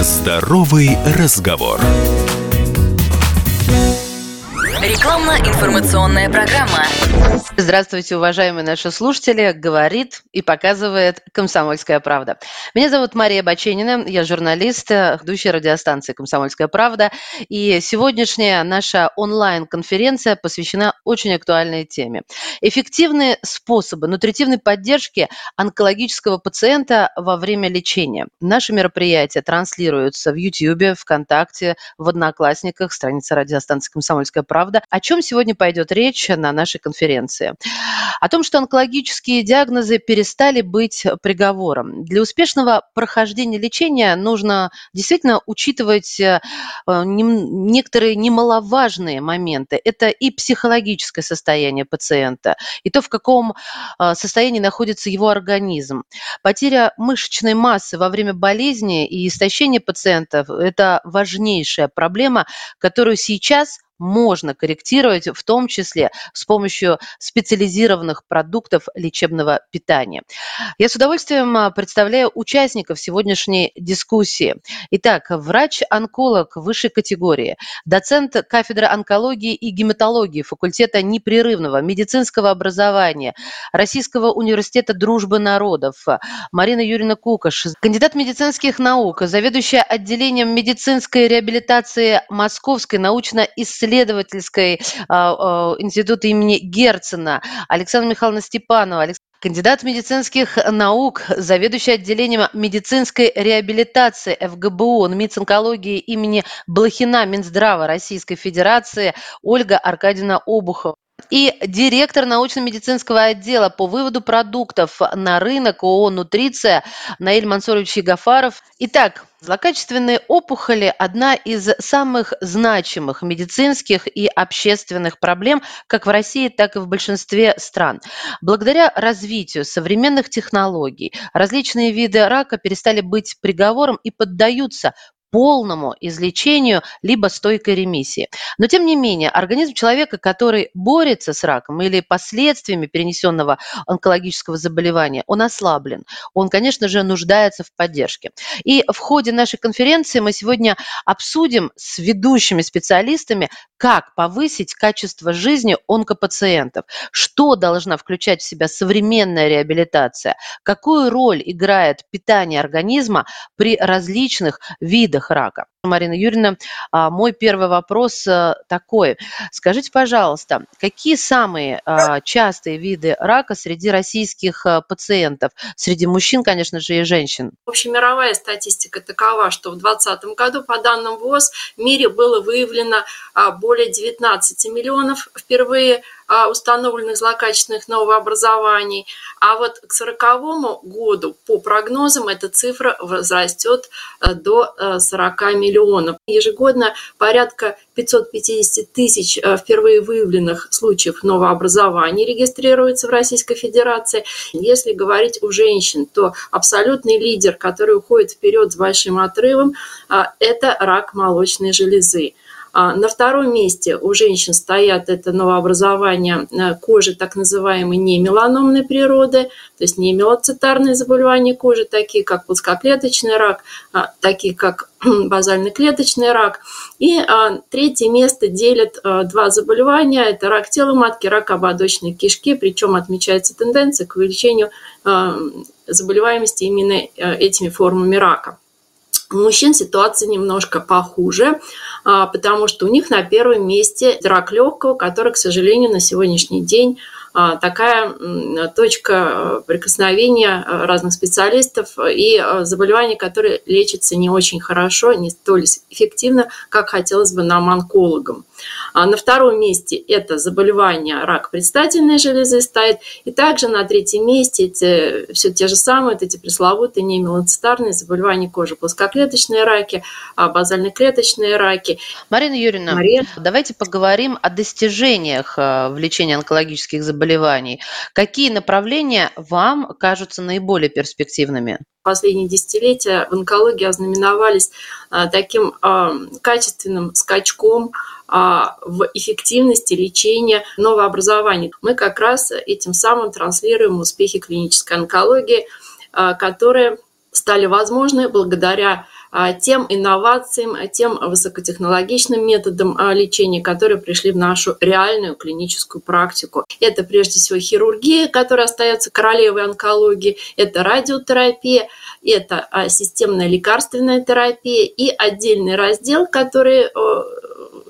Здоровый разговор. Рекламно-информационная программа. Здравствуйте, уважаемые наши слушатели. Говорит и показывает «Комсомольская правда». Меня зовут Мария Баченина, я журналист, ведущая радиостанции «Комсомольская правда». И сегодняшняя наша онлайн-конференция посвящена очень актуальной теме. Эффективные способы нутритивной поддержки онкологического пациента во время лечения. Наши мероприятия транслируются в YouTube, ВКонтакте, в Одноклассниках, страница радиостанции «Комсомольская правда», правда. О чем сегодня пойдет речь на нашей конференции? О том, что онкологические диагнозы перестали быть приговором. Для успешного прохождения лечения нужно действительно учитывать э, некоторые немаловажные моменты. Это и психологическое состояние пациента, и то, в каком э, состоянии находится его организм. Потеря мышечной массы во время болезни и истощение пациентов – это важнейшая проблема, которую сейчас можно корректировать, в том числе с помощью специализированных продуктов лечебного питания. Я с удовольствием а, представляю участников сегодняшней дискуссии. Итак, врач-онколог высшей категории, доцент кафедры онкологии и гематологии факультета непрерывного медицинского образования Российского университета дружбы народов Марина Юрьевна Кукаш, кандидат медицинских наук, заведующая отделением медицинской реабилитации Московской научно-исследовательской исследовательской а, а, института имени Герцена, Александра Михайловна Степанова. Кандидат медицинских наук, заведующий отделением медицинской реабилитации ФГБУ, НМИЦ онкологии имени Блохина Минздрава Российской Федерации Ольга Аркадьевна Обухова и директор научно-медицинского отдела по выводу продуктов на рынок ООО «Нутриция» Наиль Мансурович Ягафаров. Итак, Злокачественные опухоли – одна из самых значимых медицинских и общественных проблем как в России, так и в большинстве стран. Благодаря развитию современных технологий различные виды рака перестали быть приговором и поддаются полному излечению либо стойкой ремиссии. Но тем не менее, организм человека, который борется с раком или последствиями перенесенного онкологического заболевания, он ослаблен. Он, конечно же, нуждается в поддержке. И в ходе нашей конференции мы сегодня обсудим с ведущими специалистами, как повысить качество жизни онкопациентов, что должна включать в себя современная реабилитация, какую роль играет питание организма при различных видах видах рака. Марина Юрьевна, а, мой первый вопрос э, такой. Скажите, пожалуйста, какие самые а, частые виды рака среди российских э, пациентов? Среди мужчин, конечно же, и женщин. Общемировая статистика такова, что в 2020 году, по данным ВОЗ, в мире было выявлено а, более 19 миллионов впервые установленных злокачественных новообразований. А вот к 2040 году, по прогнозам, эта цифра возрастет э, до 40 миллионов миллионов. Ежегодно порядка 550 тысяч э, впервые выявленных случаев новообразований регистрируется в Российской Федерации. Если говорить у женщин, то абсолютный лидер, который уходит вперед с большим отрывом, э, это рак молочной железы. А на втором месте у женщин стоят это новообразование э, кожи так называемой немеланомной природы, то есть не мелоцитарные заболевания кожи, такие как плоскоклеточный рак, а, такие как базально-клеточный рак. И а, третье место делят а, два заболевания. Это рак тела матки, рак ободочной кишки. Причем отмечается тенденция к увеличению заболеваемости именно этими формами рака. Мужчин ситуация немножко похуже, потому что у них на первом месте рак легкого, который, к сожалению, на сегодняшний день а, такая точка прикосновения разных специалистов и заболевания, которые лечатся не очень хорошо, не столь эффективно, как хотелось бы нам, онкологам. А на втором месте это заболевание рак предстательной железы стоит. И также на третьем месте эти, все те же самые, вот эти пресловутые немелоцитарные заболевания кожи, плоскоклеточные раки, а базально-клеточные раки. Марина Юрьевна, Мария. давайте поговорим о достижениях э, в лечении онкологических заболеваний. Какие направления вам кажутся наиболее перспективными? последние десятилетия в онкологии ознаменовались э, таким э, качественным скачком в эффективности лечения новообразований. Мы как раз этим самым транслируем успехи клинической онкологии, а, которые стали возможны благодаря а, тем инновациям, тем высокотехнологичным методам а, лечения, которые пришли в нашу реальную клиническую практику. Это прежде всего хирургия, которая остается королевой онкологии, это радиотерапия, это системная лекарственная терапия и отдельный раздел, который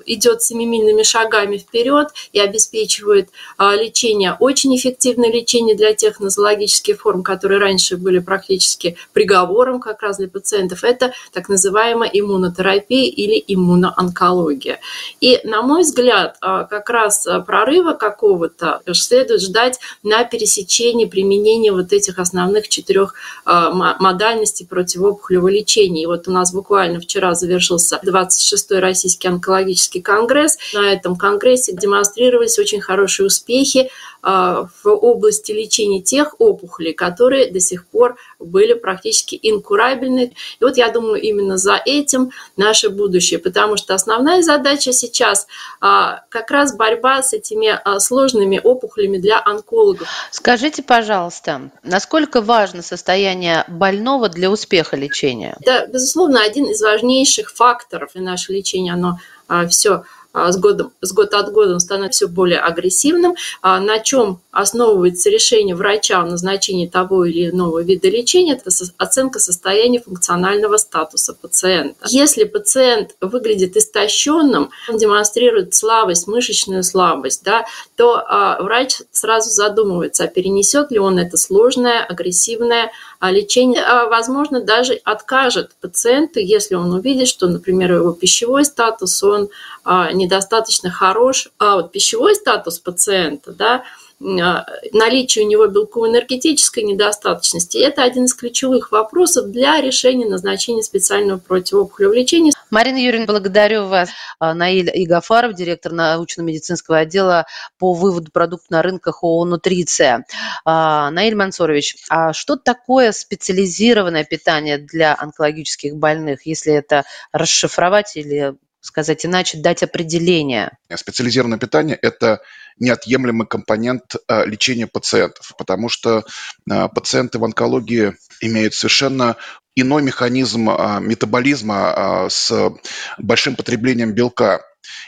идет семимильными шагами вперед и обеспечивает а, лечение, очень эффективное лечение для тех нозологических форм, которые раньше были практически приговором как раз для пациентов. Это так называемая иммунотерапия или иммуноонкология. И, на мой взгляд, а, как раз прорыва какого-то следует ждать на пересечении применения вот этих основных четырех а, модальностей противоопухолевого лечения. И вот у нас буквально вчера завершился 26-й российский онкологический Парижский конгресс. На этом конгрессе демонстрировались очень хорошие успехи а, в области лечения тех опухолей, которые до сих пор были практически инкурабельны. И вот я думаю, именно за этим наше будущее, потому что основная задача сейчас а, как раз борьба с этими а, сложными опухолями для онкологов. Скажите, пожалуйста, насколько важно состояние больного для успеха лечения? Это, безусловно, один из важнейших факторов и наше лечение, оно все а, с, годом, с год от года он становится все более агрессивным, а, на чем основывается решение врача о назначении того или иного вида лечения, это оценка состояния функционального статуса пациента. Если пациент выглядит истощенным, он демонстрирует слабость, мышечную слабость, да, то а, врач сразу задумывается, а перенесет ли он это сложное, агрессивное лечение. Возможно, даже откажет пациенту, если он увидит, что, например, его пищевой статус, он недостаточно хорош, а вот пищевой статус пациента, да, а, наличие у него белково-энергетической недостаточности – это один из ключевых вопросов для решения назначения специального противоопухолевого лечения. Марина Юрьевна, благодарю вас. А, Наиль Игафаров, директор научно-медицинского отдела по выводу продуктов на рынках ООО «Нутриция». А, Наиль Мансорович, а что такое специализированное питание для онкологических больных, если это расшифровать или сказать иначе, дать определение? Специализированное питание – это неотъемлемый компонент а, лечения пациентов, потому что а, пациенты в онкологии имеют совершенно иной механизм а, метаболизма с большим потреблением белка.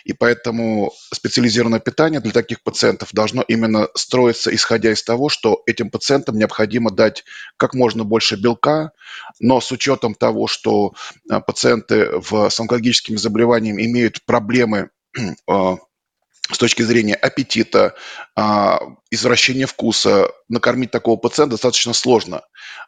И поэтому специализированное питание для таких пациентов должно именно строиться, исходя из того, что этим пациентам необходимо дать как можно больше белка, но с учетом того, что а, пациенты в, с онкологическими заболеваниями имеют проблемы а, с точки зрения аппетита, а, извращения вкуса, накормить такого пациента достаточно сложно.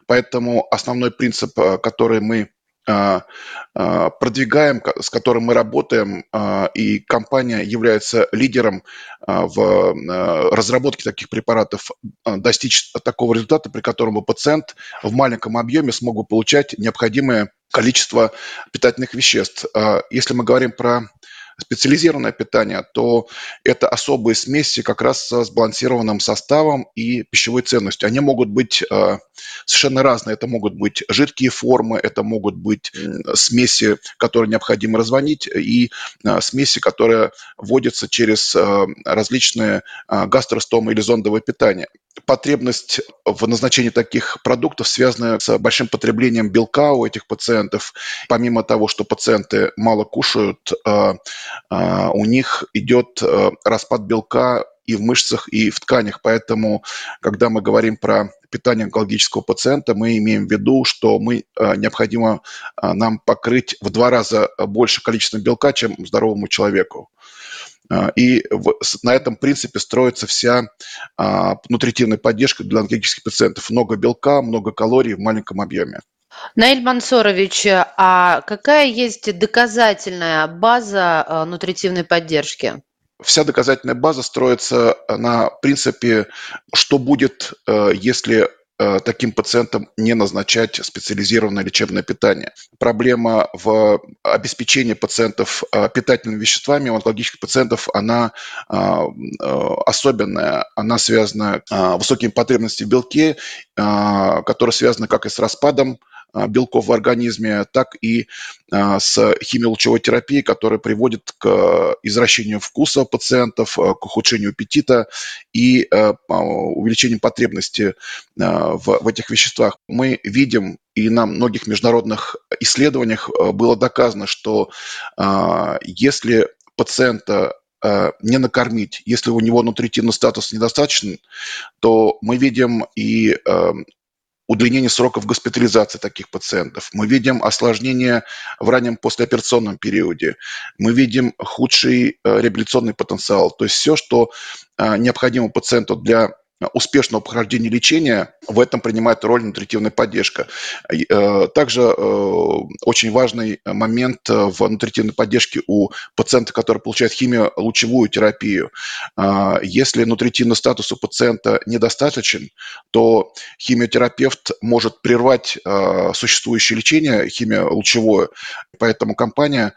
Поэтому основной принцип, который мы продвигаем, с которым мы работаем, а, и компания является лидером в разработке таких препаратов, достичь такого результата, при котором пациент в маленьком объеме смог бы получать необходимое количество питательных веществ. Если мы говорим про специализированное питание, то это особые смеси как раз с сбалансированным составом и пищевой ценностью. Они могут быть совершенно разные. Это могут быть жидкие формы, это могут быть смеси, которые необходимо разводить, и э, смеси, которые вводятся через э, различные гастростомы или зондовое питание потребность в назначении таких продуктов связана с большим потреблением белка у этих пациентов. Помимо того, что пациенты мало кушают, у них идет э, распад белка и в мышцах, и в тканях. Поэтому, когда мы говорим про питание онкологического пациента, мы имеем в виду, что мы, э, необходимо э, нам покрыть в два раза больше количества белка, чем здоровому человеку. И на этом принципе строится вся нутритивная поддержка для онкологических пациентов. Много белка, много калорий в маленьком объеме. Наиль Мансорович, а какая есть доказательная база нутритивной поддержки? Вся доказательная база строится на принципе, что будет, э, если Э, таким пациентам не назначать специализированное лечебное питание. Проблема в обеспечении пациентов э, питательными веществами у онкологических пациентов, она э, особенная. Она связана с высокими потребностями в белке, которая связана как и с распадом белков в организме, так и с химиолучевой терапией, которая приводит к извращению вкуса пациентов, к ухудшению аппетита и увеличению потребности в, этих веществах. Мы видим и на многих международных исследованиях было доказано, что если пациента Э, не накормить. Если у него нутритивный статус недостаточен, то мы видим и удлинение сроков госпитализации таких пациентов. Мы видим осложнение в раннем послеоперационном периоде. Мы видим худший э, реабилитационный потенциал. То есть все, что э, необходимо пациенту для успешного прохождения лечения, в этом принимает роль нутритивная поддержка. Э, также э, очень важный момент в нутритивной поддержке у пациента, который получает химиолучевую терапию. Э, если нутритивный статус у пациента недостаточен, то химиотерапевт может прервать существующее лечение химиолучевое. Поэтому компания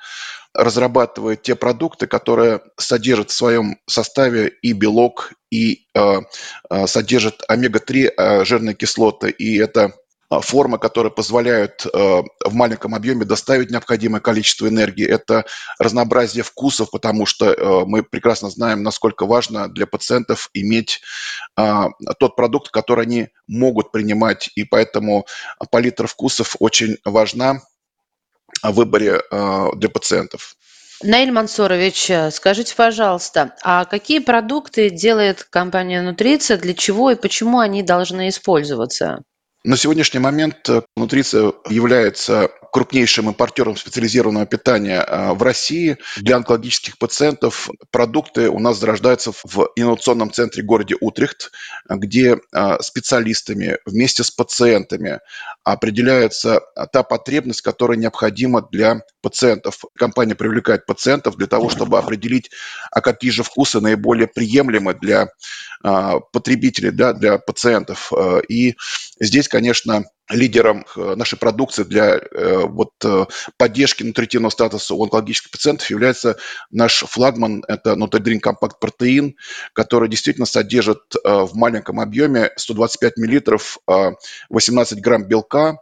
разрабатывает те продукты, которые содержат в своем составе и белок, и э, э, содержат омега-3 э, жирные кислоты, и это формы, которые позволяют э, в маленьком объеме доставить необходимое количество энергии. Это разнообразие вкусов, потому что э, мы прекрасно знаем, насколько важно для пациентов иметь э, тот продукт, который они могут принимать, и поэтому палитра вкусов очень важна о выборе э, для пациентов. Наиль Мансурович, э, скажите, пожалуйста, а какие продукты делает компания Нутриция, для чего и почему они должны использоваться? На сегодняшний момент э, Нутриция является крупнейшим импортером специализированного питания э, в России. Для онкологических пациентов продукты у нас зарождаются в инновационном центре городе Утрехт, где э, специалистами вместе с пациентами определяется та потребность, которая необходима для пациентов. Компания привлекает пациентов для того, чтобы определить, а какие же вкусы наиболее приемлемы для потребителей, да, для пациентов. И здесь, конечно, лидером э, нашей продукции для э, вот, э, поддержки нутритивного статуса у онкологических пациентов является наш флагман, это Nutridrain Compact Protein, который действительно содержит в маленьком объеме 125 миллилитров, 18 грамм белка,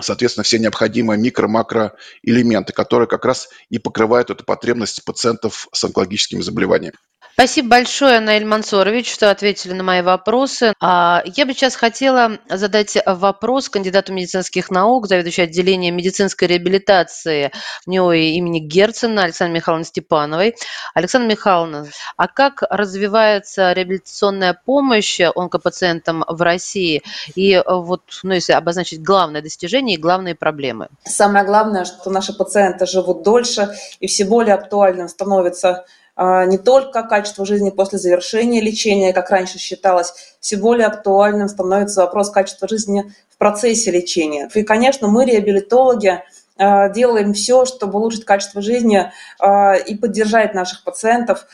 соответственно, все необходимые микро-макроэлементы, которые как раз и покрывают эту потребность пациентов с онкологическими заболеваниями. Спасибо большое, Наиль Мансорович, что ответили на мои вопросы. А, я бы сейчас хотела задать вопрос кандидату медицинских наук, заведующей отделением медицинской реабилитации НИО имени Герцена Александре Михайловне Степановой. Александра Михайловна, а как развивается реабилитационная помощь онкопациентам в России? И вот, ну, если обозначить главное достижение и главные проблемы. Самое главное, что наши пациенты живут дольше, и все более актуальным становится не только качество жизни после завершения лечения, как раньше считалось, все более актуальным становится вопрос качества жизни в процессе лечения. И, конечно, мы, реабилитологи, а, делаем все, чтобы улучшить качество жизни а, и поддержать наших пациентов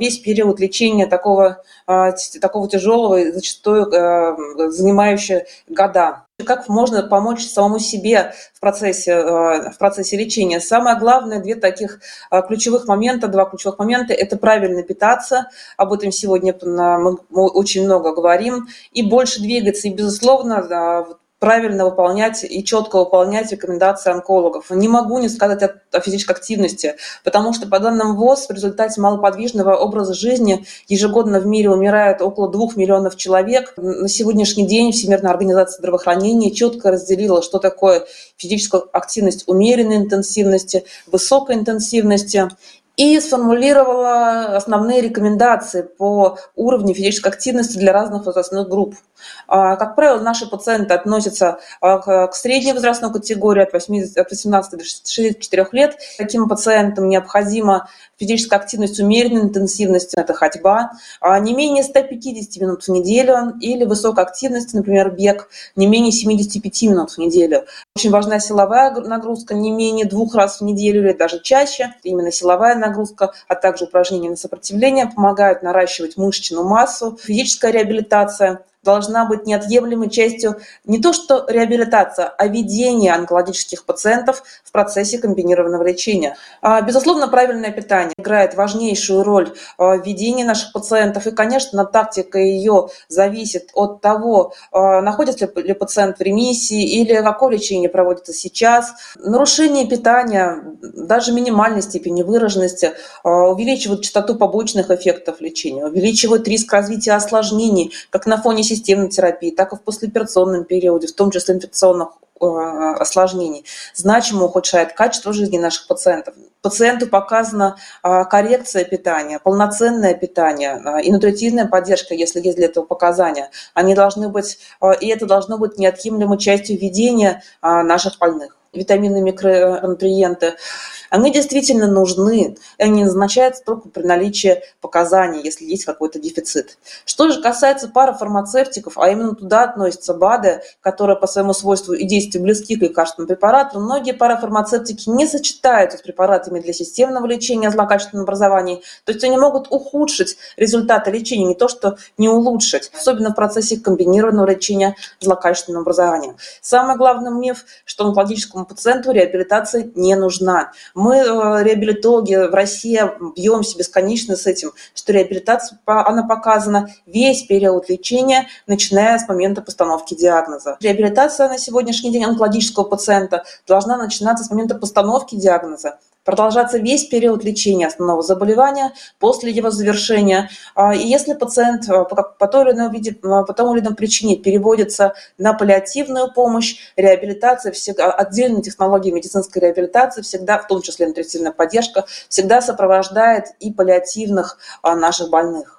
весь период лечения такого, такого тяжелого и зачастую занимающего года как можно помочь самому себе в процессе, э, в процессе лечения. Самое главное, две таких э, ключевых момента, два ключевых момента – это правильно питаться, об этом сегодня мы очень много говорим, и больше двигаться. И, безусловно, правильно выполнять и четко выполнять рекомендации онкологов. Не могу не сказать о, о физической активности, потому что по данным ВОЗ в результате малоподвижного образа жизни ежегодно в мире умирает около 2 миллионов человек. На сегодняшний день Всемирная организация здравоохранения четко разделила, что такое физическая активность умеренной интенсивности, высокой интенсивности и сформулировала основные рекомендации по уровню физической активности для разных возрастных групп. А, как правило, наши пациенты относятся а, к средней возрастной категории от 18 до 64 лет. Таким пациентам необходима физическая активность умеренной интенсивности, это ходьба, а не менее 150 минут в неделю, или высокой активности, например, бег, не менее 75 минут в неделю. Очень важна силовая нагрузка, не менее двух раз в неделю или даже чаще. Именно силовая нагрузка, а также упражнения на сопротивление помогают наращивать мышечную массу. Физическая реабилитация должна быть неотъемлемой частью не то что реабилитация, а ведение онкологических пациентов в процессе комбинированного лечения. А, безусловно, правильное питание играет важнейшую роль а, в ведении наших пациентов. И, конечно, тактика ее зависит от того, а, находится ли пациент в ремиссии или какое лечение проводится сейчас. Нарушение питания, даже минимальной степени выраженности, увеличивает частоту побочных эффектов лечения, увеличивает риск развития осложнений как на фоне системной терапии, так и в послеоперационном периоде, в том числе инфекционных э, осложнений, значимо ухудшает качество жизни наших пациентов. Пациенту показана а, коррекция питания, полноценное питание а, и нутритивная поддержка, если есть для этого показания. Они должны быть, а, и это должно быть неотъемлемой частью ведения наших больных витамины, микронутриенты, они действительно нужны, они назначаются только при наличии показаний, если есть какой-то дефицит. Что же касается парафармацевтиков, а именно туда относятся БАДы, которые по своему свойству и действию близки к лекарственным препаратам, многие парафармацевтики не сочетаются с препаратами для системного лечения злокачественного образования, то есть они могут ухудшить результаты лечения, не то что не улучшить, особенно в процессе комбинированного лечения злокачественного образования. Самый главный миф, что онкологическому пациенту реабилитация не нужна. Мы, э, реабилитологи в России, бьемся бесконечно с этим, что реабилитация, она показана весь период лечения, начиная с момента постановки диагноза. Реабилитация на сегодняшний день онкологического пациента должна начинаться с момента постановки диагноза продолжаться весь период лечения основного заболевания после его завершения. А, и если пациент а, по той или иной, виде, а, по тому или иному причине переводится на паллиативную помощь, реабилитация, всегда, отдельные технологии медицинской реабилитации всегда, в том числе нутритивная поддержка, всегда сопровождает и паллиативных наших больных.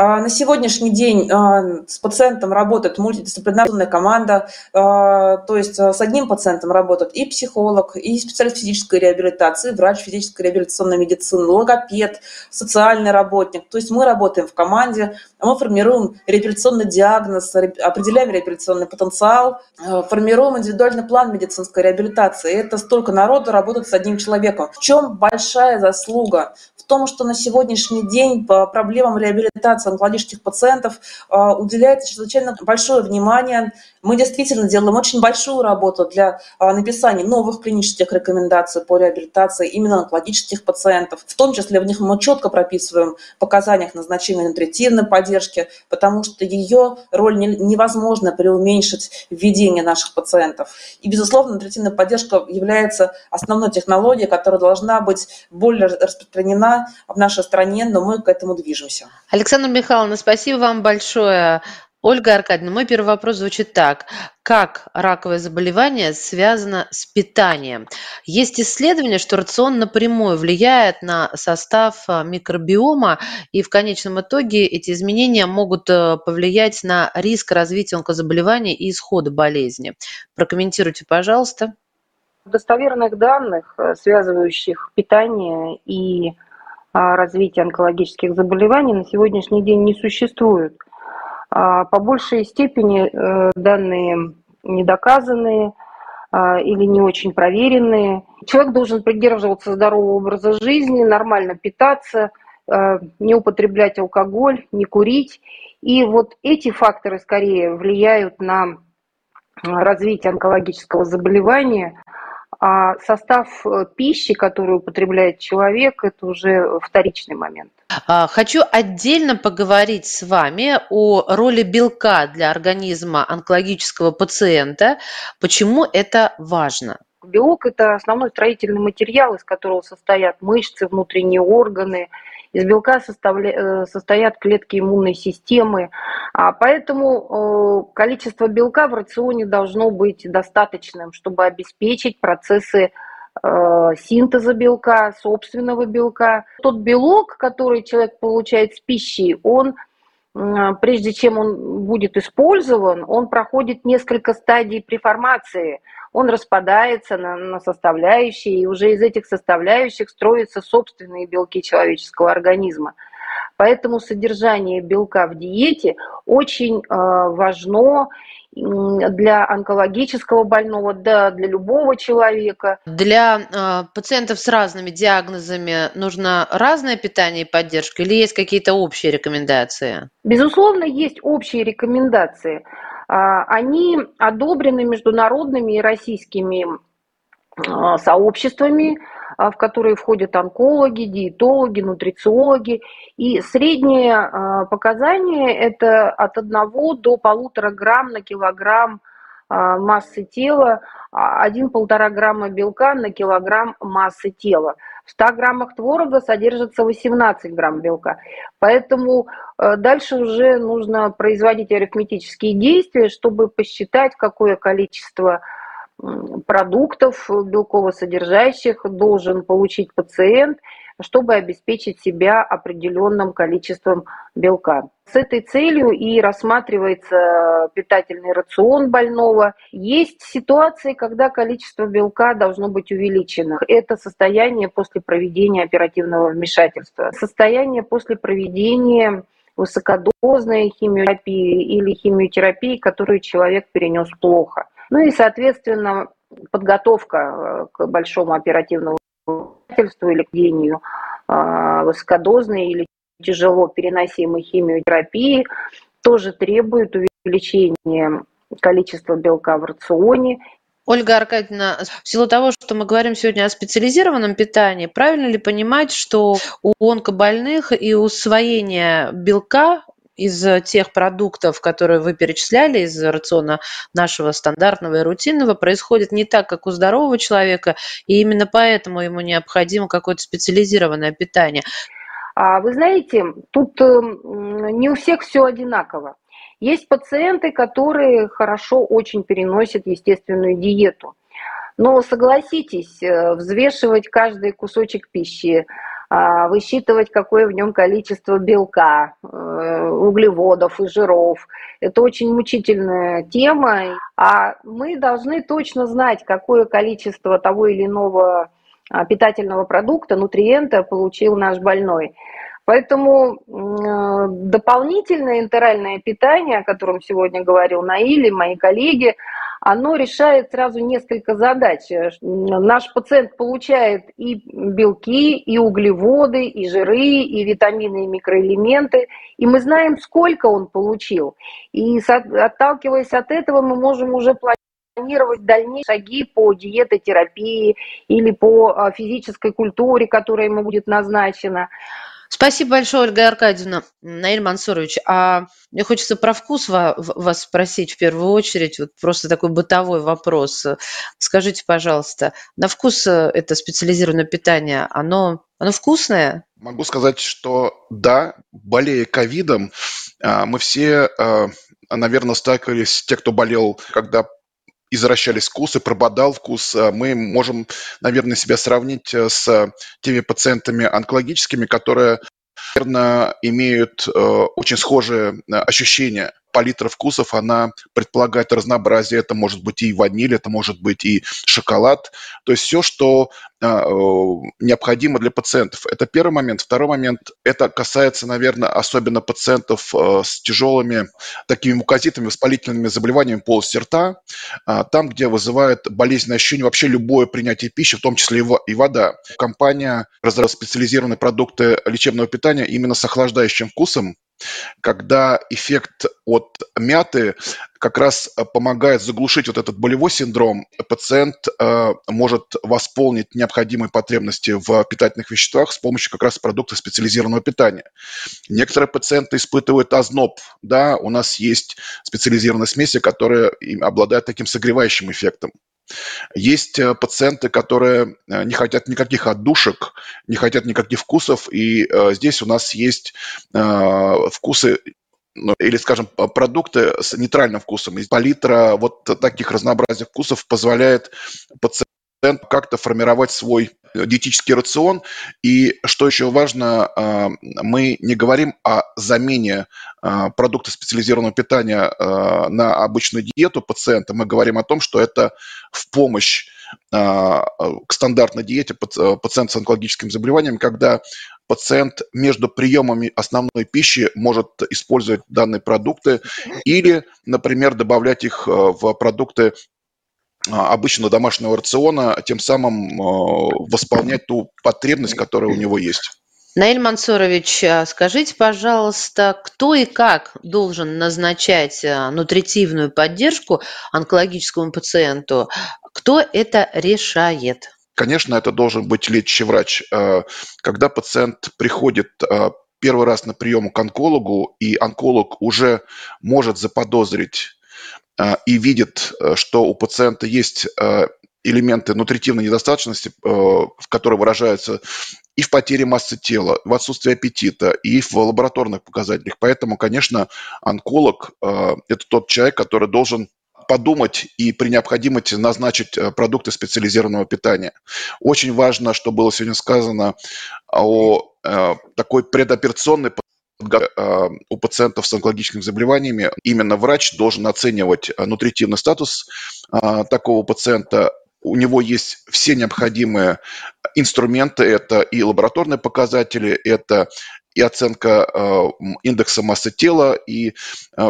А, на сегодняшний день а, с пациентом работает мультидисциплинарная команда, а, то есть с одним пациентом работает и психолог, и специалист физической реабилитации, врач физической реабилитационной медицины, логопед, социальный работник. То есть мы работаем в команде, мы формируем реабилитационный диагноз, определяем реабилитационный потенциал, формируем индивидуальный план медицинской реабилитации. Это столько народу работает с одним человеком. В чем большая заслуга том, что на сегодняшний день по проблемам реабилитации онкологических пациентов а, уделяется чрезвычайно большое внимание. Мы действительно делаем очень большую работу для а, написания новых клинических рекомендаций по реабилитации именно онкологических пациентов. В том числе в них мы четко прописываем показаниях назначения нутритивной поддержки, потому что ее роль невозможно преуменьшить в наших пациентов. И, безусловно, нутритивная поддержка является основной технологией, которая должна быть более распространена в нашей стране, но мы к этому движемся. Александра Михайловна, спасибо вам большое. Ольга Аркадьевна, мой первый вопрос звучит так. Как раковое заболевание связано с питанием? Есть исследование, что рацион напрямую влияет на состав а, микробиома, и в конечном итоге эти изменения могут э, повлиять на риск развития онкозаболевания и исхода болезни. Прокомментируйте, пожалуйста. Достоверных данных, э, связывающих питание и а, развития онкологических заболеваний на сегодняшний день не существует. А, по большей степени э, данные недоказанные а, или не очень проверенные. Человек должен придерживаться здорового образа жизни, нормально питаться, не употреблять алкоголь, не курить. И вот эти факторы скорее влияют на развитие онкологического заболевания, а состав э, пищи, которую употребляет человек, это уже вторичный момент. А, хочу отдельно поговорить с вами о роли белка для организма онкологического пациента. Почему это важно? Белок – это основной строительный материал, из которого состоят мышцы, внутренние органы – из белка составля... Э, состоят клетки иммунной системы, а поэтому э, количество белка в рационе должно быть достаточным, чтобы обеспечить процессы синтеза белка, собственного белка. Тот белок, который человек получает с пищей, он прежде чем он будет использован, он проходит несколько стадий преформации – он распадается на, на составляющие, и уже из этих составляющих строятся собственные белки человеческого организма. Поэтому содержание белка в диете очень э, важно, для онкологического больного, да, для любого человека. Для э, пациентов с разными диагнозами нужно разное питание и поддержка или есть какие-то общие рекомендации? Безусловно, есть общие рекомендации. А, они одобрены международными и российскими а, сообществами, в которые входят онкологи, диетологи, нутрициологи. И средние а, показания – это от 1 до полутора грамм на килограмм массы тела, 1-1,5 грамма белка на килограмм массы тела. В 100 граммах творога содержится 18 грамм белка. Поэтому дальше уже нужно производить арифметические действия, чтобы посчитать, какое количество продуктов белково-содержащих должен получить пациент, чтобы обеспечить себя определенным количеством белка. С этой целью и рассматривается питательный рацион больного. Есть ситуации, когда количество белка должно быть увеличено. Это состояние после проведения оперативного вмешательства. Состояние после проведения высокодозной химиотерапии или химиотерапии, которую человек перенес плохо. Ну и, соответственно, подготовка э, к большому оперативному вмешательству или к дению э, высокодозной или тяжело переносимой химиотерапии тоже требует увеличения количества белка в рационе. Ольга Аркадьевна, в силу того, что мы говорим сегодня о специализированном питании, правильно ли понимать, что у онкобольных и усвоение белка из э, тех продуктов, которые вы перечисляли из рациона нашего стандартного и рутинного, происходит не так, как у здорового человека, и именно поэтому ему необходимо какое-то специализированное питание. А вы знаете, тут эм, не у всех все одинаково. Есть пациенты, которые хорошо очень переносят естественную диету. Но согласитесь, э, взвешивать каждый кусочек пищи, высчитывать, какое в нем количество белка, э, углеводов и жиров. Это очень мучительная тема, а мы должны точно знать, какое количество того или иного а, питательного продукта, нутриента получил наш больной. Поэтому э, дополнительное интеральное питание, о котором сегодня говорил Наили, мои коллеги, оно решает сразу несколько задач. Наш пациент получает и белки, и углеводы, и жиры, и витамины, и микроэлементы, и мы знаем, сколько он получил. И отталкиваясь от этого, мы можем уже планировать дальнейшие шаги по диетотерапии или по а, физической культуре, которая ему будет назначена. Спасибо большое, Ольга Аркадьевна. Наиль Мансурович, а мне хочется про вкус вас спросить в первую очередь. Вот просто такой бытовой вопрос. Скажите, пожалуйста, на вкус э, это специализированное питание, оно, оно вкусное? Могу сказать, что да, болея ковидом, а, мы все, а, наверное, сталкивались, те, кто болел, когда извращались вкусы, прободал вкус. А мы можем, наверное, себя сравнить э, с теми пациентами онкологическими, которые, наверное, имеют э, очень схожие э, ощущения палитра вкусов, она предполагает разнообразие. Это может быть и ваниль, это может быть и шоколад. То есть все, что а, необходимо для пациентов. Это первый момент. Второй момент, это касается, наверное, особенно пациентов а, с тяжелыми такими мукозитами, воспалительными заболеваниями полости рта, а, там, где вызывает болезненное ощущение вообще любое принятие пищи, в том числе и вода. Компания разработала специализированные продукты лечебного питания именно с охлаждающим вкусом, когда эффект от мяты как раз э, помогает заглушить вот этот болевой синдром, пациент э, может восполнить необходимые потребности в питательных веществах с помощью как раз продукта специализированного питания. Некоторые пациенты испытывают озноб, да, у нас есть специализированные смеси, которые обладают таким согревающим эффектом. Есть э, пациенты, которые э, не хотят никаких отдушек, не хотят никаких вкусов, и э, здесь у нас есть вкусы ну, или, скажем, продукты с нейтральным вкусом. Палитра вот таких разнообразных вкусов позволяет пациенту как-то формировать свой диетический рацион. И что еще важно, а, мы не говорим о замене а, продукта специализированного питания а, на обычную диету пациента. Мы говорим о том, что это в помощь к стандартной диете пациента с онкологическим заболеванием, когда пациент между приемами основной пищи может использовать данные продукты или, например, добавлять их в продукты обычно домашнего рациона, тем самым восполнять ту потребность, которая у него есть. Наиль Мансурович, а скажите, пожалуйста, кто и как должен назначать а, нутритивную поддержку онкологическому пациенту? Кто это решает? Конечно, это должен быть лечащий врач. А, когда пациент приходит первый раз на прием к онкологу, и онколог уже может заподозрить и видит, что у пациента есть элементы нутритивной недостаточности, которые выражаются и в потере массы тела, в отсутствии аппетита, и в лабораторных показателях. Поэтому, конечно, онколог э, – это тот человек, который должен подумать и при необходимости назначить э, продукты специализированного питания. Очень важно, что было сегодня сказано о э, такой предоперационной у пациентов с онкологическими заболеваниями именно врач должен оценивать нутритивный статус такого пациента, у него есть все необходимые инструменты, это и лабораторные показатели, это и оценка индекса массы тела, и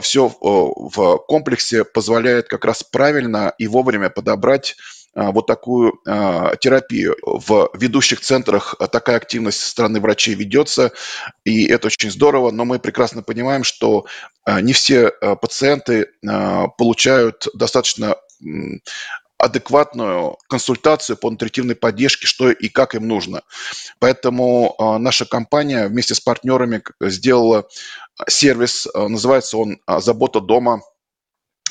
все в комплексе позволяет как раз правильно и вовремя подобрать вот такую терапию. В ведущих центрах такая активность со стороны врачей ведется, и это очень здорово, но мы прекрасно понимаем, что не все пациенты получают достаточно адекватную консультацию по нутритивной поддержке, что и как им нужно. Поэтому а, наша компания вместе с партнерами сделала сервис, а, называется он а, «Забота дома»,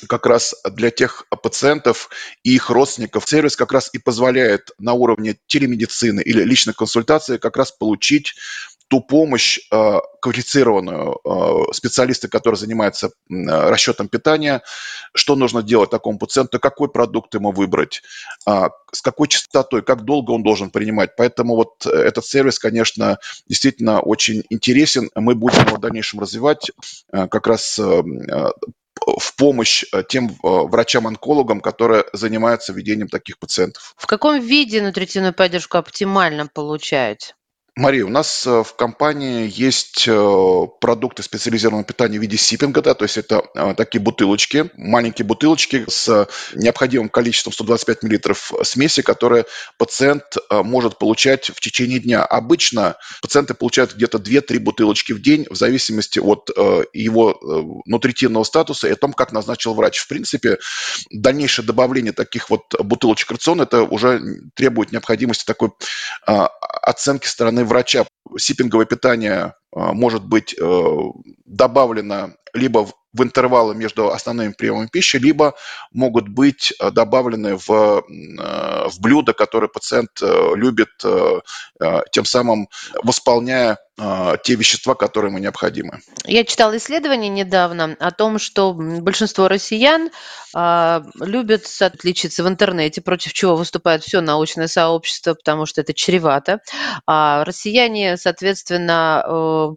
как раз для тех пациентов и их родственников. Сервис как раз и позволяет на уровне телемедицины или личной консультации как раз получить ту помощь э, квалифицированную э, специалисты, которые занимаются расчетом питания, что нужно делать такому пациенту, какой продукт ему выбрать, а, с какой частотой, как долго он должен принимать. Поэтому вот этот сервис, конечно, действительно очень интересен. Мы будем его в дальнейшем развивать э, как раз в помощь тем врачам-онкологам, которые занимаются ведением таких пациентов. В каком виде нутритивную поддержку оптимально получаете? Мария, у нас э, в компании есть э, продукты специализированного питания в виде сиппинга, да, то есть это э, такие бутылочки, маленькие бутылочки с необходимым количеством 125 миллилитров смеси, которые пациент может получать в течение дня. Обычно пациенты получают где-то 2-3 бутылочки в день в зависимости от его нутритивного статуса и о том, как назначил врач. В принципе, дальнейшее добавление таких вот бутылочек рациона, это уже требует необходимости такой оценки стороны врача сиппинговое питание а, может быть э, добавлено либо в интервалы между основными приемами пищи, либо могут быть э, добавлены в, э, в блюда, которые пациент любит, тем самым восполняя те вещества, которые ему необходимы. Я читала исследование недавно о том, что большинство россиян а, любят отличиться в интернете, против чего выступает все научное сообщество, потому что это чревато. А россияне, соответственно, э,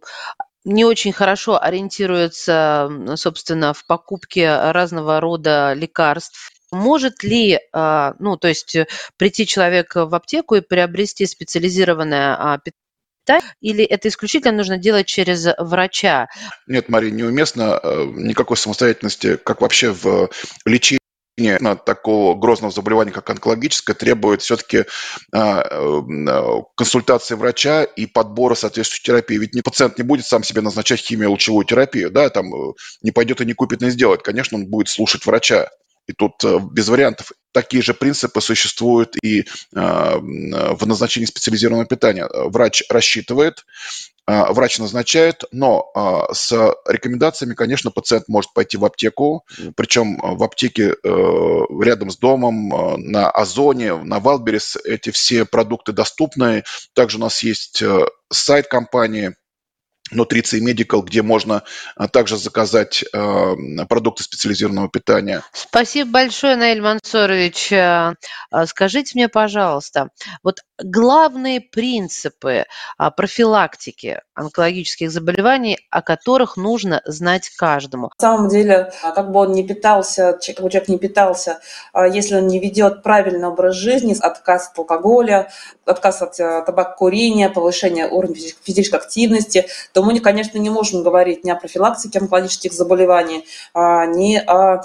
не очень хорошо ориентируются, собственно, в покупке разного рода лекарств. Может ли, а, ну, то есть э, прийти человек в аптеку и приобрести специализированное а, питание, или это исключительно нужно делать через врача? Нет, Мария, неуместно э, никакой самостоятельности, как вообще в лечении на такого грозного заболевания, как онкологическое, требует все-таки а, э, консультации врача и подбора соответствующей терапии. Ведь не, пациент не будет сам себе назначать химио-лучевую терапию, да, там э, не пойдет и не купит, не сделает. Конечно, он будет слушать врача. И тут э, без вариантов. Такие же принципы существуют и в назначении специализированного питания. Врач рассчитывает, а, врач назначает, но а, с рекомендациями, конечно, пациент может пойти в аптеку, причем в аптеке э, рядом с домом, на Озоне, на Wildberries эти все продукты доступны. Также у нас есть э, сайт компании, Nutriция Medical, где можно а, также заказать э, продукты специализированного питания. Спасибо большое, Наиль Мансурович. Э, э, скажите мне, пожалуйста, вот главные принципы а, профилактики онкологических заболеваний, о которых нужно знать каждому? На самом деле, а, как бы он не питался, как бы человек не питался, если он не ведет правильный образ жизни, отказ от алкоголя, отказ от табакокурения, повышение уровня физической активности, то то мы, конечно, не можем говорить ни о профилактике онкологических заболеваний, а, ни о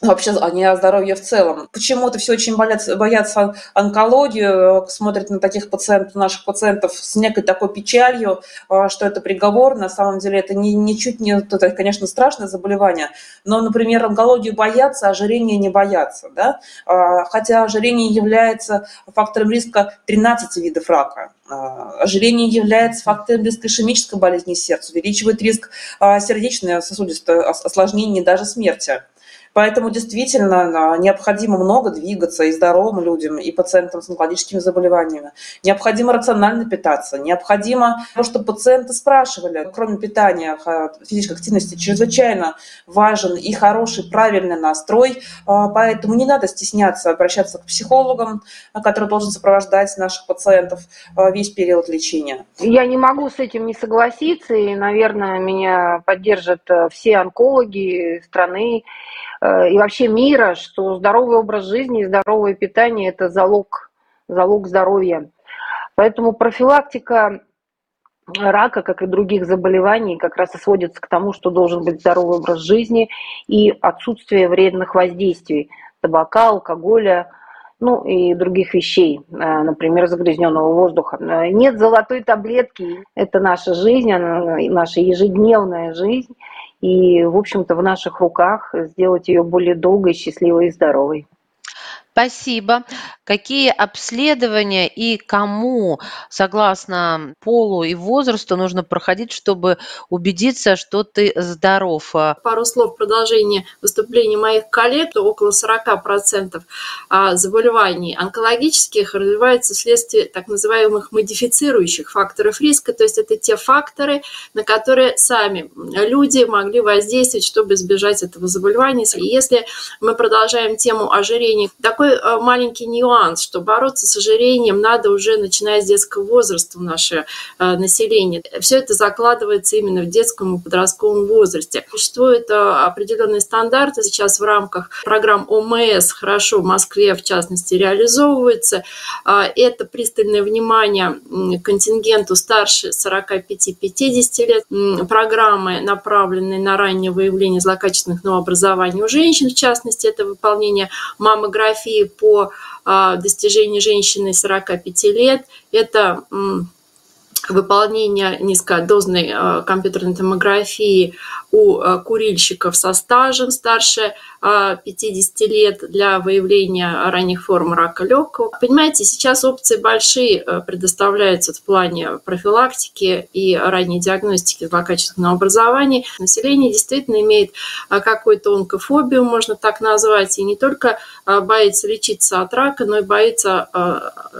вообще они о здоровье в целом. Почему-то все очень боятся, боятся онкологию, смотрят на таких пациентов, наших пациентов с некой такой печалью, а, что это приговор. На самом деле это не, ничуть не, это, конечно, страшное заболевание, но, например, онкологию боятся, а ожирение не боятся. Да? А, хотя ожирение является фактором риска 13 видов рака. А, ожирение является фактором риска ишемической болезни сердца, увеличивает риск сердечной сосудистой осложнений, даже смерти. Поэтому действительно необходимо много двигаться и здоровым людям, и пациентам с онкологическими заболеваниями. Необходимо рационально питаться. Необходимо, чтобы пациенты спрашивали, кроме питания, физической активности, чрезвычайно важен и хороший, правильный настрой. А, поэтому не надо стесняться обращаться к психологам, который должен сопровождать наших пациентов а, весь период лечения. Я не могу с этим не согласиться, и, наверное, меня поддержат э, все онкологи страны. Э, и вообще мира, что здоровый образ жизни и здоровое питание – это залог, залог здоровья. Поэтому профилактика рака, как и других заболеваний, как раз и сводится к тому, что должен быть здоровый образ жизни и отсутствие вредных воздействий табака, алкоголя, ну и других вещей, э, например, загрязненного воздуха. Э, нет золотой таблетки, это наша жизнь, наша ежедневная жизнь, и, в общем-то, в наших руках сделать ее более долгой, счастливой и здоровой. Спасибо. Какие обследования и кому, согласно полу и возрасту, нужно проходить, чтобы убедиться, что ты здоров? Пару слов в продолжение выступления моих коллег. Около 40% а, заболеваний онкологических развиваются вследствие так называемых модифицирующих факторов риска. То есть это те факторы, на которые сами люди могли воздействовать, чтобы избежать этого заболевания. И если мы продолжаем тему ожирения, такой Э, маленький нюанс, что бороться с ожирением надо уже начиная с детского возраста в наше э, население. Все это закладывается именно в детском и подростковом возрасте. Существуют определенные стандарты сейчас в рамках программ ОМС, хорошо в Москве в частности реализовываются. Это пристальное внимание контингенту старше 45-50 лет, программы, направленные на раннее выявление злокачественных новообразований у женщин, в частности, это выполнение маммографии по а, достижении женщины 45 лет. Это выполнение низкодозной а, компьютерной томографии у а, курильщиков со стажем старше 50 лет для выявления ранних форм рака легкого. Понимаете, сейчас опции большие предоставляются в плане профилактики и ранней диагностики злокачественного образования. Население действительно имеет какую-то онкофобию, можно так назвать, и не только боится лечиться от рака, но и боится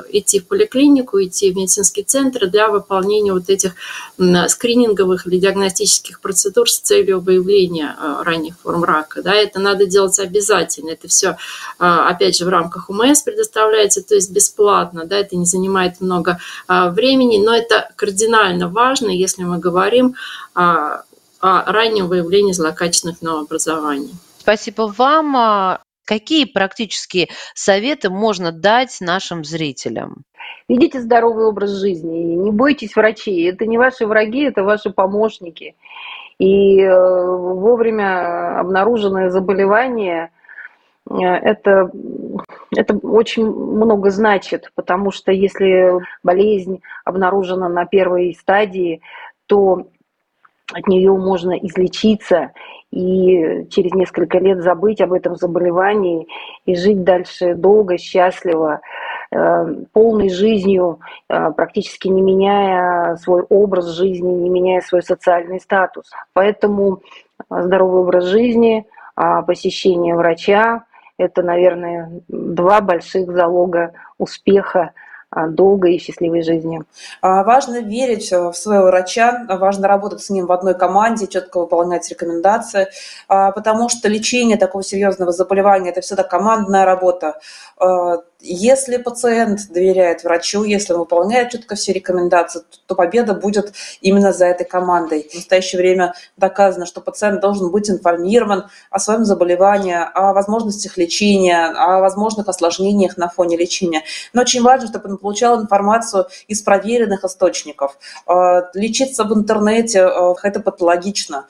идти в поликлинику, идти в медицинский центр для выполнения вот этих скрининговых или диагностических процедур с целью выявления ранних форм рака. Да, это надо делать обязательно. Это все, опять же, в рамках УМС предоставляется, то есть бесплатно. Да, это не занимает много времени, но это кардинально важно, если мы говорим о раннем выявлении злокачественных новообразований. Спасибо вам. Какие практические советы можно дать нашим зрителям? Ведите здоровый образ жизни, не бойтесь врачей. Это не ваши враги, это ваши помощники. И э, вовремя обнаруженное заболевание э, это, это очень много значит, потому что если болезнь обнаружена на первой стадии, то от нее можно излечиться и через несколько лет забыть об этом заболевании и жить дальше долго, счастливо, э, полной жизнью, э, практически не меняя свой образ жизни, не меняя свой социальный статус. Поэтому здоровый образ жизни, а посещение врача – это, наверное, два больших залога успеха долгой и счастливой жизни. А, важно верить в своего врача, важно работать с ним в одной команде, четко выполнять рекомендации, а, потому что лечение такого серьезного заболевания – это всегда командная работа. А, если пациент доверяет врачу, если он выполняет четко все рекомендации, то победа будет именно за этой командой. В настоящее время доказано, что пациент должен быть информирован о своем заболевании, о возможностях лечения, о возможных осложнениях на фоне лечения. Но очень важно, чтобы он получал информацию из проверенных источников. А, лечиться в интернете а, – это патологично.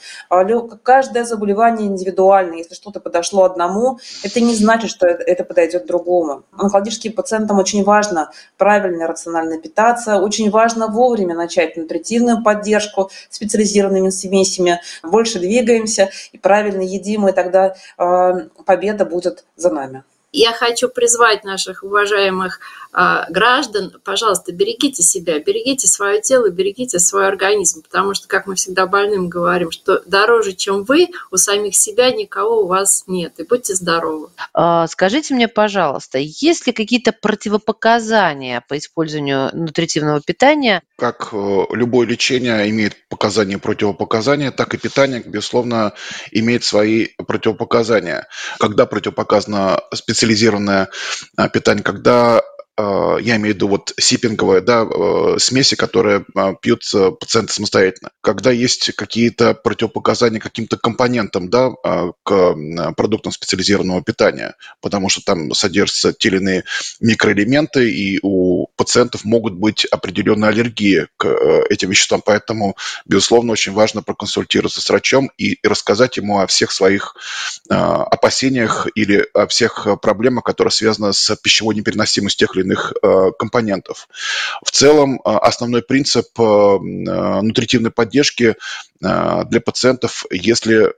Каждое заболевание индивидуально. Если что-то подошло одному, это не значит, что это подойдет другому онкологическим пациентам очень важно правильно рационально питаться, очень важно вовремя начать нутритивную поддержку специализированными смесями, больше двигаемся и правильно едим, и тогда э, победа будет за нами. Я хочу призвать наших уважаемых а, граждан, пожалуйста, берегите себя, берегите свое тело, берегите свой организм, потому что, как мы всегда больным говорим, что дороже, чем вы, у самих себя никого у вас нет, и будьте здоровы. А, скажите мне, пожалуйста, есть ли какие-то противопоказания по использованию нутритивного питания? Как э, любое лечение имеет показания и противопоказания, так и питание, безусловно, имеет свои противопоказания. Когда противопоказано специализированное а, питание, когда я имею в виду вот сиппинговые да, э, смеси, которые а, пьют пациенты самостоятельно. Когда есть какие-то противопоказания каким-то компонентам да, к продуктам специализированного питания, потому что там содержатся те или иные микроэлементы, и у пациентов могут быть определенные аллергии к э, этим веществам. Поэтому, безусловно, очень важно проконсультироваться с врачом и рассказать ему о всех своих опасениях или о всех проблемах, которые связаны с пищевой непереносимостью тех или иных иных э, компонентов. В целом, э, основной принцип э, нутритивной поддержки для пациентов, если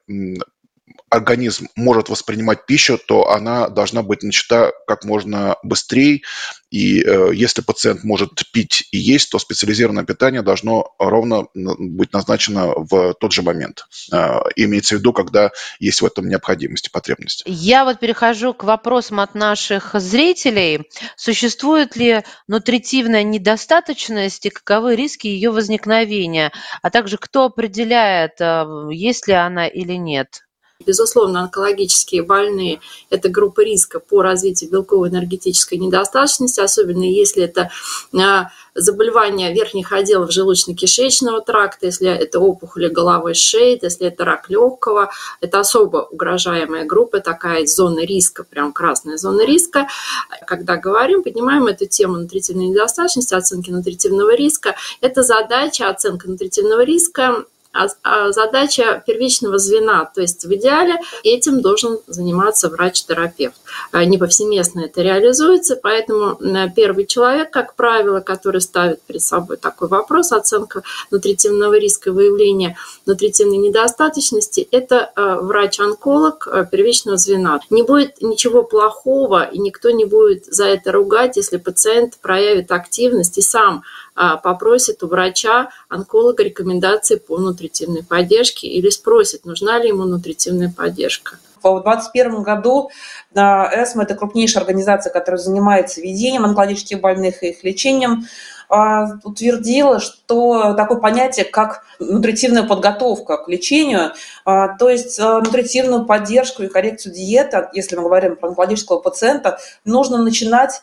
организм может воспринимать пищу, то она должна быть начата как можно быстрее. И э, если пациент может пить и есть, то специализированное питание должно ровно быть назначено в тот же момент. Э, имеется в виду, когда есть в этом необходимость и потребность. Я вот перехожу к вопросам от наших зрителей. Существует ли нутритивная недостаточность и каковы риски ее возникновения? А также кто определяет, э, есть ли она или нет? Безусловно, онкологические больные – это группа риска по развитию белковой энергетической недостаточности, особенно если это а, заболевания верхних отделов желудочно-кишечного тракта, если это опухоли головы шеи, если это рак легкого. Это особо угрожаемая группа, такая зона риска, прям красная зона риска. Когда говорим, поднимаем эту тему нутритивной недостаточности, оценки нутритивного риска. Это задача оценка нутритивного риска задача первичного звена, то есть в идеале этим должен заниматься врач-терапевт. А, не повсеместно это реализуется, поэтому первый человек, как правило, который ставит перед собой такой вопрос, оценка нутритивного риска выявления нутритивной недостаточности, это врач-онколог первичного звена. Не будет ничего плохого, и никто не будет за это ругать, если пациент проявит активность и сам а, попросит у врача, онколога рекомендации по нутритивной поддержке или спросит, нужна ли ему нутритивная поддержка. В 2021 году ЭСМО – это крупнейшая организация, которая занимается ведением онкологических больных и их лечением, а, утвердила, что такое понятие, как нутритивная подготовка к лечению, а, то есть а, нутритивную поддержку и коррекцию диеты, если мы говорим про онкологического пациента, нужно начинать,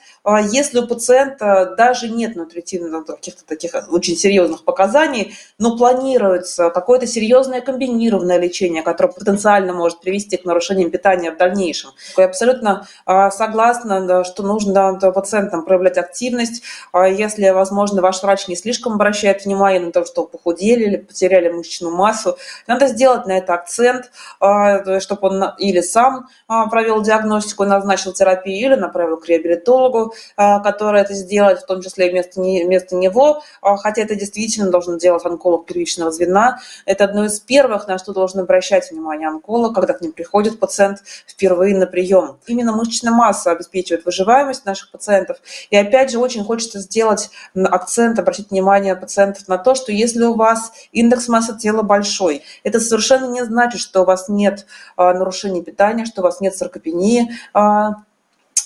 если у пациента даже нет нутритивных каких-то таких очень серьезных показаний, но планируется какое-то серьезное комбинированное лечение, которое потенциально может привести к нарушениям питания в дальнейшем. Я абсолютно согласна, что нужно пациентам проявлять активность, если возможно возможно, ваш врач не слишком обращает внимание на то, что похудели или потеряли мышечную массу. Надо сделать на это акцент, а, чтобы он или сам а, провел диагностику, назначил терапию, или направил к реабилитологу, а, который это сделает, в том числе вместо, вместо него, хотя это действительно должен делать онколог первичного звена. Это одно из первых, на что должен обращать внимание онколог, когда к ним приходит пациент впервые на прием. Именно мышечная масса обеспечивает выживаемость наших пациентов. И опять же, очень хочется сделать акцент, обратить внимание пациентов на то, что если у вас индекс массы тела большой, это совершенно не значит, что у вас нет а, нарушений питания, что у вас нет саркопении, а,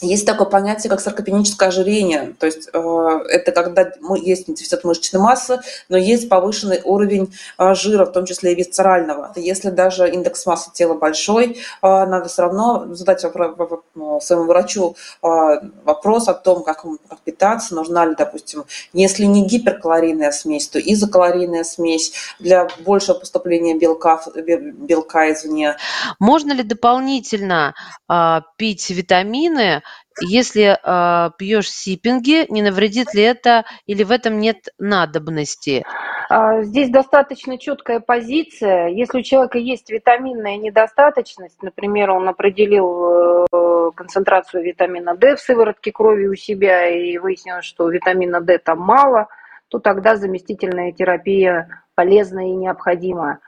есть такое понятие, как саркопеническое ожирение. То есть э, это когда есть дефицит мышечной массы, но есть повышенный уровень э, жира, в том числе и висцерального. Если даже индекс массы тела большой, э, надо все равно задать вопрос, своему врачу вопрос о том, как, как питаться, нужна ли, допустим, если не гиперкалорийная смесь, то изокалорийная смесь для большего поступления белка, белка извне. Можно ли дополнительно э, пить витамины, если э, пьешь сипинги, не навредит ли это или в этом нет надобности? А, здесь достаточно четкая позиция. Если у человека есть витаминная недостаточность, например, он определил э, концентрацию витамина D в сыворотке крови у себя и выяснилось, что витамина D там мало, то тогда заместительная терапия полезна и необходима.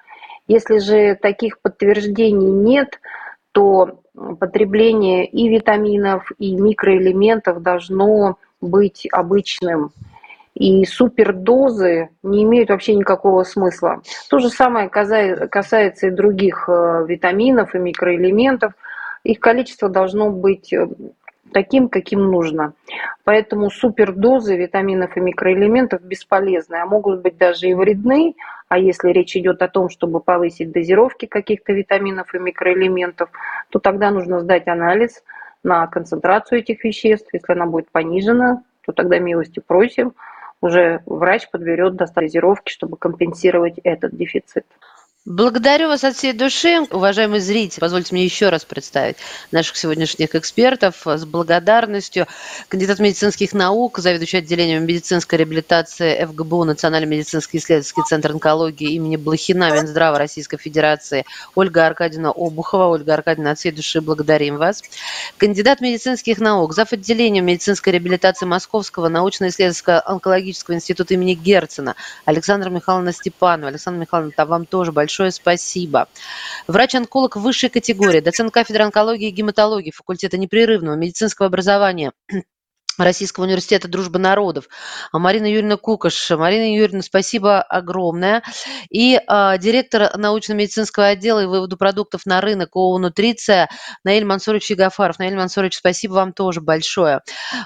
Если же таких подтверждений нет, то потребление и витаминов, и микроэлементов должно быть обычным. И супердозы не имеют вообще никакого смысла. То же самое касается и других э, витаминов и микроэлементов. Их количество должно быть э, таким, каким нужно. Поэтому супердозы витаминов и микроэлементов бесполезны, а могут быть даже и вредны. А если речь идет о том, чтобы повысить дозировки каких-то витаминов и микроэлементов, то тогда нужно сдать анализ на концентрацию этих веществ. Если она будет понижена, то тогда милости просим, уже врач подберет дозировки, чтобы компенсировать этот дефицит. Благодарю вас от всей души, уважаемые зрители. Позвольте мне еще раз представить наших сегодняшних экспертов с благодарностью. Кандидат медицинских наук, заведующий отделением медицинской реабилитации ФГБУ Национальный медицинский исследовательский центр онкологии имени Блохина Минздрава Российской Федерации Ольга Аркадьевна Обухова. Ольга Аркадьевна, от всей души благодарим вас. Кандидат медицинских наук, зав. отделением медицинской реабилитации Московского научно-исследовательского онкологического института имени Герцена Александра Михайловна Степанова. Александра Михайловна, вам тоже большое большое спасибо. Врач-онколог высшей категории, доцент кафедры онкологии и гематологии факультета непрерывного медицинского образования Российского университета дружбы народов, а Марина Юрьевна Кукаш. Марина Юрьевна, спасибо огромное. И э, директор научно-медицинского отдела и выводу продуктов на рынок ООО «Нутриция» Наиль Мансурович Ягафаров. Наиль Мансурович, спасибо вам тоже большое.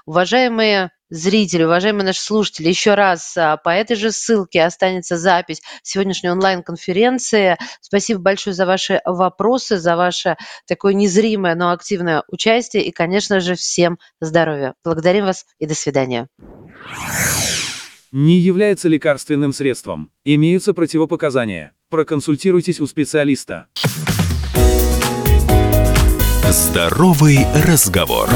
Уважаемые зрители, уважаемые наши слушатели, еще раз а, по этой же ссылке останется запись сегодняшней онлайн-конференции. Спасибо большое за ваши вопросы, за ваше такое незримое, но активное участие и, конечно же, всем здоровья. Благодарим вас и до свидания. Не является лекарственным средством. Имеются противопоказания. Проконсультируйтесь у специалиста. Здоровый разговор.